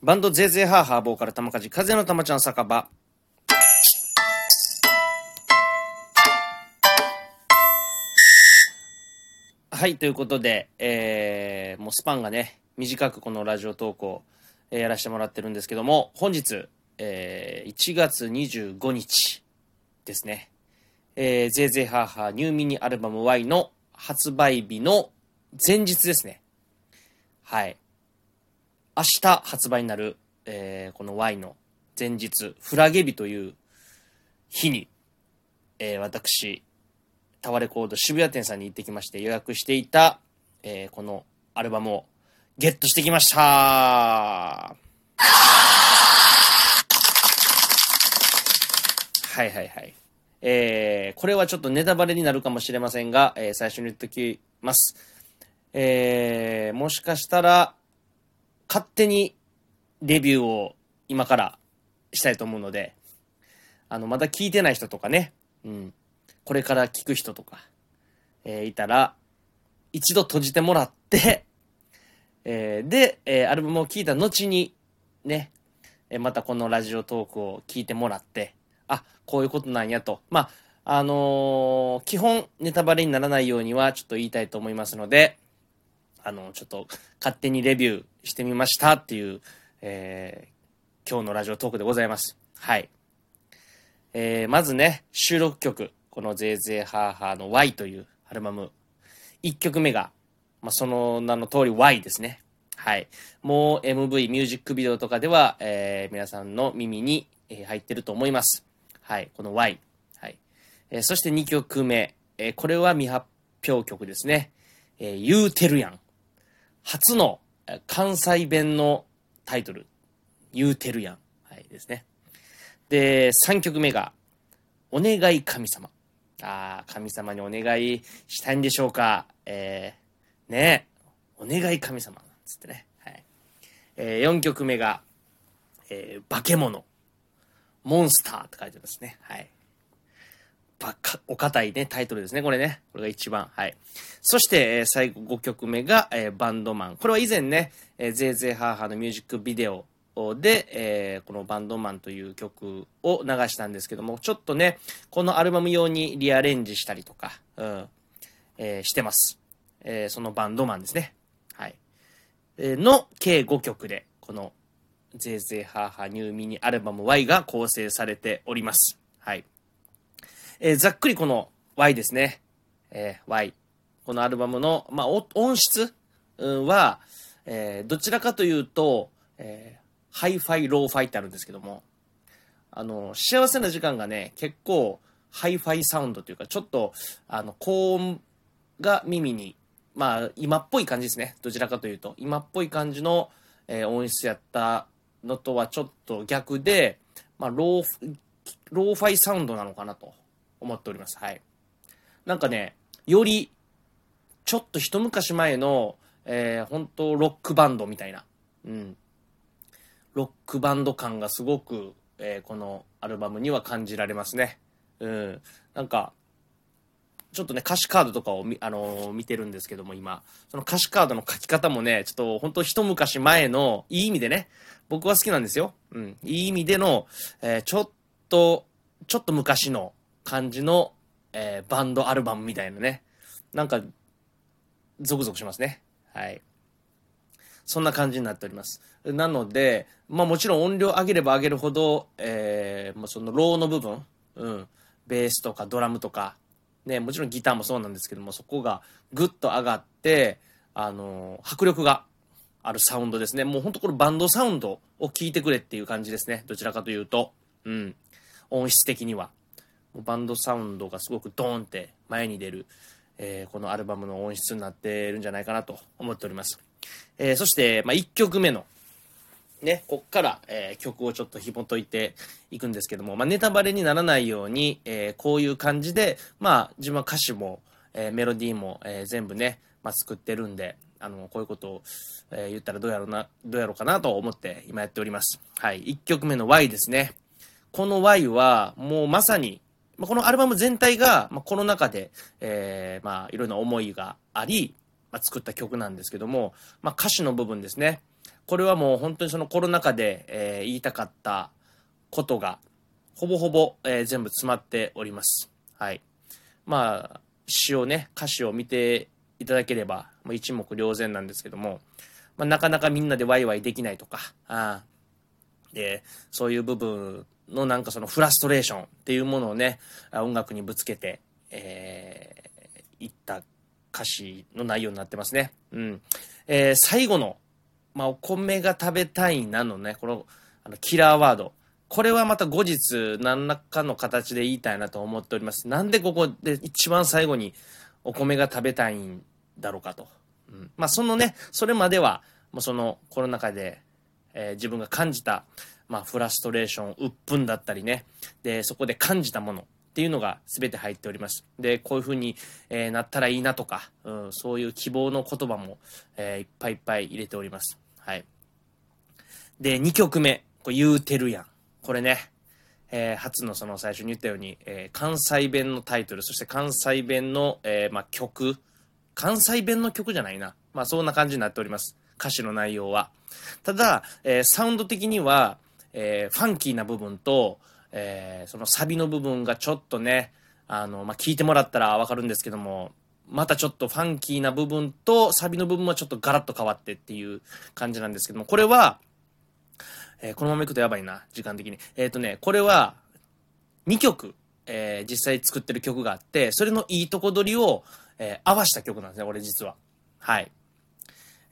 バンドゼーゼーハーハーボーカル玉梶風の玉ちゃん酒場。はい、ということで、えー、もうスパンがね、短くこのラジオ投稿、えーやらせてもらってるんですけども、本日、えー、1月25日ですね。えー、ゼーゼーハーハーニューミニアルバム Y の発売日の前日ですね。はい。明日発売になる、えーこの Y の前日、フラゲ日という日に、えー私、タワレコード渋谷店さんに行ってきまして予約していた、えーこのアルバムをゲットしてきましたはいはいはい。えーこれはちょっとネタバレになるかもしれませんが、えー最初に言っときます。えーもしかしたら、勝手にレビューを今からしたいと思うので、あの、まだ聞いてない人とかね、うん、これから聞く人とか、えーいたら、一度閉じてもらって、えーで、えーアルバムを聞いた後に、ね、えまたこのラジオトークを聞いてもらって、あ、こういうことなんやと。まあ、あの基本ネタバレにならないようにはちょっと言いたいと思いますので、あの、ちょっと勝手にレビューしてみましたっていう、えー今日のラジオトークでございます。はい。えーまずね、収録曲、このゼーゼーハーハーの Y というアルバム。1曲目が、まあ、その名の通り Y ですね。はい。もう MV、ミュージックビデオとかでは、えー皆さんの耳に、入ってると思います。はい。この Y。はい。えーそして2曲目。えーこれは未発表曲ですね。えー言うてるやん。初の関西弁のタイトル。言うてるやん。はい。ですね。で、3曲目が、お願い神様。ああ、神様にお願いしたいんでしょうか。えー、ねえ、お願い神様。なんつってね。はい。え4曲目が、えー化け物。モンスターって書いてますね。はい。ばっか、お堅いね、タイトルですね、これね。これが一番。はい。そして、えー最後5曲目が、えーバンドマン。これは以前ね、えー、ゼーゼーハーハーのミュージックビデオで、えーこのバンドマンという曲を流したんですけども、ちょっとね、このアルバム用にリアレンジしたりとか、うん、えーしてます。えーそのバンドマンですね。はい。えの計5曲で、このゼーゼーハーハーニューミニアルバム Y が構成されております。はい。えーざっくりこの Y ですね。えー Y。このアルバムの、まあ、音質？は、えーどちらかというと、えーハイファイ、ローファイってあるんですけども、あの、幸せな時間がね、結構、ハイファイサウンドというか、ちょっと、あの、高音が耳に、まあ、今っぽい感じですね。どちらかというと。今っぽい感じの、えー音質やったのとはちょっと逆で、まあ、ローフ、ローファイサウンドなのかなと思っております。はい。なんかね、より、ちょっと一昔前の、えー、本当ロックバンドみたいな、うん。ロックバンド感がすごく、えーこのアルバムには感じられますね。うん。なんか、ちょっとね、歌詞カードとかを、あのー見てるんですけども、今。その歌詞カードの書き方もね、ちょっと本当一昔前の、いい意味でね、僕は好きなんですよ。うん。いい意味での、えーちょっと、ちょっと昔の感じの、えーバンドアルバムみたいなね。なんか、ゾクゾクしますね。はい。そんな感じになっております。なので、まあもちろん音量上げれば上げるほど、えー、まあそのローの部分、うん、ベースとかドラムとか、ね、もちろんギターもそうなんですけども、そこがぐっと上がって、あのー迫力があるサウンドですね。もうほんとこれバンドサウンドを聞いてくれっていう感じですね。どちらかというと。うん。音質的には。もうバンドサウンドがすごくドーンって前に出る、えーこのアルバムの音質になってるんじゃないかなと思っております。えーそして、まあ、1曲目の、ね、こっから、えー曲をちょっと紐解いていくんですけども、まあ、ネタバレにならないように、えーこういう感じで、まあ、自分は歌詞も、えーメロディーも、えー全部ね、まあ、作ってるんで、あの、こういうことを、え言ったらどうやろうな、どうやろうかなと思って今やっております。はい。1曲目の Y ですね。この Y は、もうまさに、まあ、このアルバム全体が、まあ、コロナ禍で、えーまあ、いろんな思いがあり、まあ、作った曲なんですけども、まあ、歌詞の部分ですね。これはもう本当にそのコロナ禍で、えー、言いたかったことが、ほぼほぼ、えー、全部詰まっております。はい。まあ、詩をね、歌詞を見ていただければ、もう一目瞭然なんですけども、まあ、なかなかみんなでワイワイできないとか、あで、そういう部分のなんかそのフラストレーションっていうものをね、音楽にぶつけて、えー、いった歌詞の内容になってますね。うん。えー、最後の、まあ、お米が食べたいなのね、この、あの、キラーワード。これはまた後日何らかの形で言いたいなと思っております。なんでここで一番最後にお米が食べたいんだろうかと。うん、まあそのね、それまでは、もうそのコロナ禍で、えー、自分が感じた、まあフラストレーション、鬱憤だったりね、で、そこで感じたものっていうのが全て入っております。で、こういう風に、えー、なったらいいなとか、うん、そういう希望の言葉も、えー、いっぱいいっぱい入れております。はい。で、2曲目、これ言うてるやん。これね、えー、初のその最初に言ったように、えー、関西弁のタイトル、そして関西弁の、えー、まあ、曲、関西弁の曲じゃないな。まあ、そんな感じになっております。歌詞の内容は。ただ、えサウンド的には、えファンキーな部分と、えそのサビの部分がちょっとね、あの、まあ、聞いてもらったらわかるんですけども、またちょっとファンキーな部分とサビの部分はちょっとガラッと変わってっていう感じなんですけども、これは、えー、このまま行くとやばいな、時間的に。えっ、ー、とね、これは、2曲、えー、実際作ってる曲があって、それのいいとこ取りを、えー、合わした曲なんですね、俺実は。はい。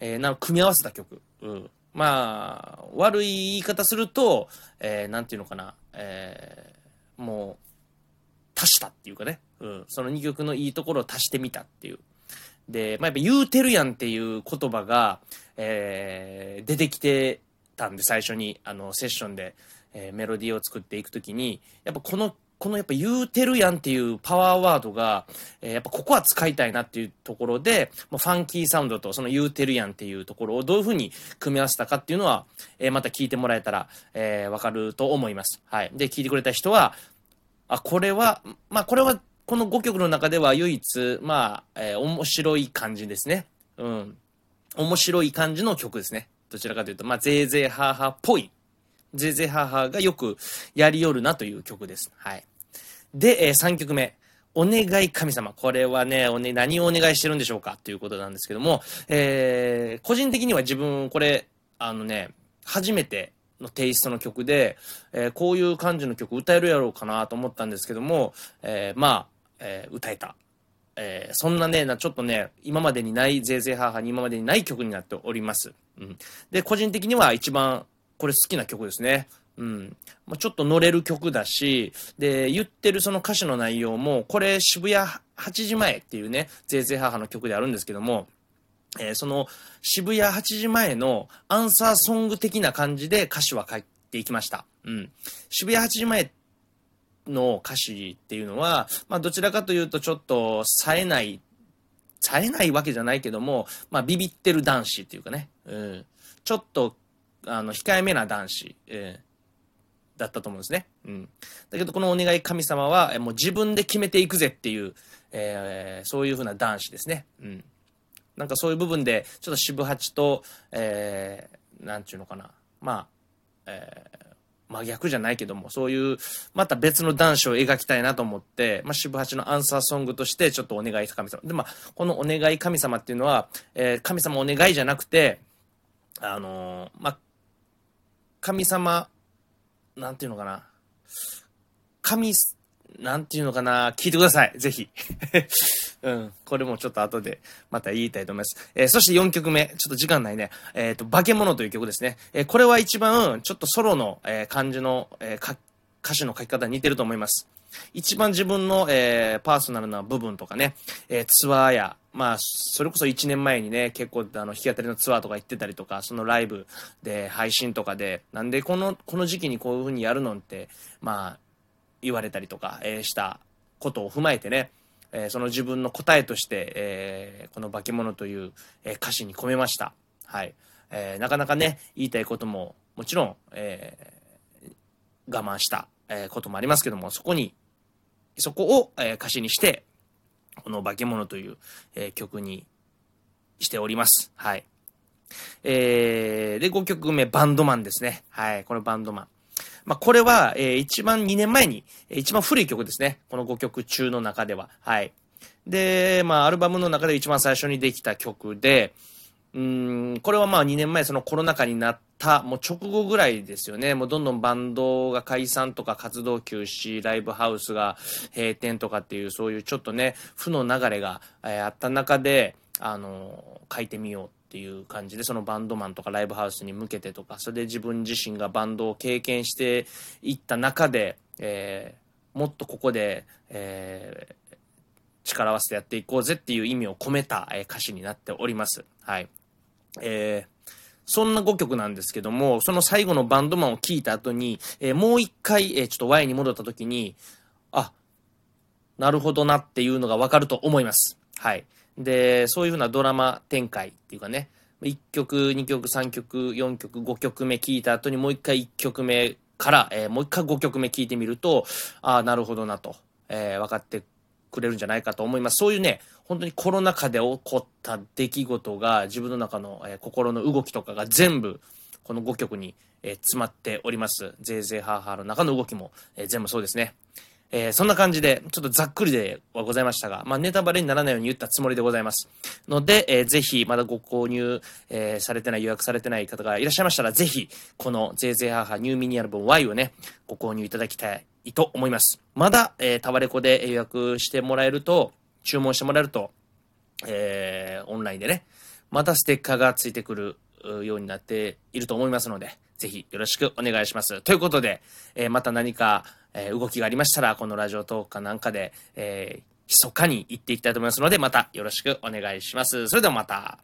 えー、なの、組み合わせた曲。うん。まあ、悪い言い方すると、えー、ていうのかな、えー、もう、足したっていうかね、うん、その2曲のいいところを足してみたっていう。で、まあ、やっぱ言うてるやんっていう言葉が、えー、出てきてたんで、最初に、あの、セッションで、えー、メロディーを作っていくときに、やっぱこの、このやっぱ言うてるやんっていうパワーワードが、えー、やっぱここは使いたいなっていうところで、もうファンキーサウンドとその言うてるやんっていうところをどういうふうに組み合わせたかっていうのは、えー、また聞いてもらえたら、えー、わかると思います。はい。で、聞いてくれた人は、あ、これは、まあこれは、この5曲の中では唯一、まあ、えー、面白い感じですね。うん。面白い感じの曲ですね。どちらかというと、まあ、ぜいぜいハーハーっぽい、ぜいぜいハーハがよくやりよるなという曲です。はい。で、えー、3曲目。お願い神様。これはね、おね、何をお願いしてるんでしょうか？ということなんですけども、えー、個人的には自分、これ、あのね、初めてのテイストの曲で、えー、こういう感じの曲歌えるやろうかなと思ったんですけども、えー、まあ、えー、歌えた。え、そんなね、ちょっとね、今までにない、ぜいぜいハーハーに今までにない曲になっております。うん。で、個人的には一番、これ好きな曲ですね。うん。まあ、ちょっと乗れる曲だし、で、言ってるその歌詞の内容も、これ渋谷8時前っていうね、ぜいぜいハーハーの曲であるんですけども、えー、その渋谷8時前のアンサーソング的な感じで歌詞は書いていきました。うん。渋谷8時前の歌詞っていうのは、まあどちらかというとちょっと冴えない、冴えないわけじゃないけども、まあビビってる男子っていうかね、うん、ちょっと、あの、控えめな男子、えー、だったと思うんですね。うん。だけどこのお願い神様は、もう自分で決めていくぜっていう、えー、そういう風な男子ですね。うん。なんかそういう部分で、ちょっと渋八と、えー、なんちゅうのかな。まあ、えー、真逆じゃないけども、そういう、また別の男子を描きたいなと思って、まあ、渋八のアンサーソングとして、ちょっとお願い神様。で、まあ、このお願い神様っていうのは、えー、神様お願いじゃなくて、あのー、まあ、神様、なんていうのかな。神、なんていうのかな。聞いてください。ぜひ。うん。これもちょっと後でまた言いたいと思います。えー、そして4曲目。ちょっと時間ないね。えっ、ー、と、化け物という曲ですね。えー、これは一番、ちょっとソロの、え、感じの、え、歌詞の書き方に似てると思います。一番自分の、えー、パーソナルな部分とかね、えー、ツアーや、まあ、それこそ1年前にね、結構、あの、弾き語りのツアーとか行ってたりとか、そのライブで、配信とかで、なんでこの、この時期にこういう風にやるのって、まあ、言われたりとか、えー、したことを踏まえてね、え、その自分の答えとして、えー、この化け物という、え歌詞に込めました。はい。えなかなかね、言いたいことも、もちろん、え我慢した、えこともありますけども、そこに、そこを、え歌詞にして、この化け物という、え曲にしております。はい。えー、で、5曲目、バンドマンですね。はい、このバンドマン。まあ、これは、えー、一番2年前にえ、一番古い曲ですね。この5曲中の中では。はい。で、まあ、アルバムの中で一番最初にできた曲で、うん、これはまあ2年前そのコロナ禍になった、もう直後ぐらいですよね。もうどんどんバンドが解散とか活動休止、ライブハウスが閉店とかっていう、そういうちょっとね、負の流れが、え、あった中で、あの、書いてみようっていう感じで、そのバンドマンとかライブハウスに向けてとか、それで自分自身がバンドを経験していった中で、えー、もっとここで、えー、力合わせてやっていこうぜっていう意味を込めた、え歌詞になっております。はい。えー、そんな5曲なんですけども、その最後のバンドマンを聴いた後に、えー、もう一回、えー、ちょっと Y に戻った時に、あ、なるほどなっていうのがわかると思います。はい。で、そういう風なドラマ展開っていうかね、1曲、2曲、3曲、4曲、5曲目聴いた後にもう一回1曲目から、えー、もう一回5曲目聴いてみると、ああ、なるほどなと、えー、分かってくれるんじゃないかと思います。そういうね、本当にコロナ禍で起こった出来事が自分の中の、えー、心の動きとかが全部この5曲に、えー、詰まっております。ぜいぜいハーハーの中の動きも、えー、全部そうですね。えー、そんな感じで、ちょっとざっくりではございましたが、まあ、ネタバレにならないように言ったつもりでございます。ので、えー、ぜひ、まだご購入、えー、されてない、予約されてない方がいらっしゃいましたら、ぜひ、このゼーゼーハーハーニューミニアルバム Y をね、ご購入いただきたいいと思います。まだ、えー、タワレコで予約してもらえると、注文してもらえると、えー、オンラインでね、またステッカーがついてくるようになっていると思いますので、ぜひよろしくお願いします。ということで、えー、また何か、えー、動きがありましたら、このラジオトークかなんかで、えー、密かに行っていきたいと思いますので、またよろしくお願いします。それではまた。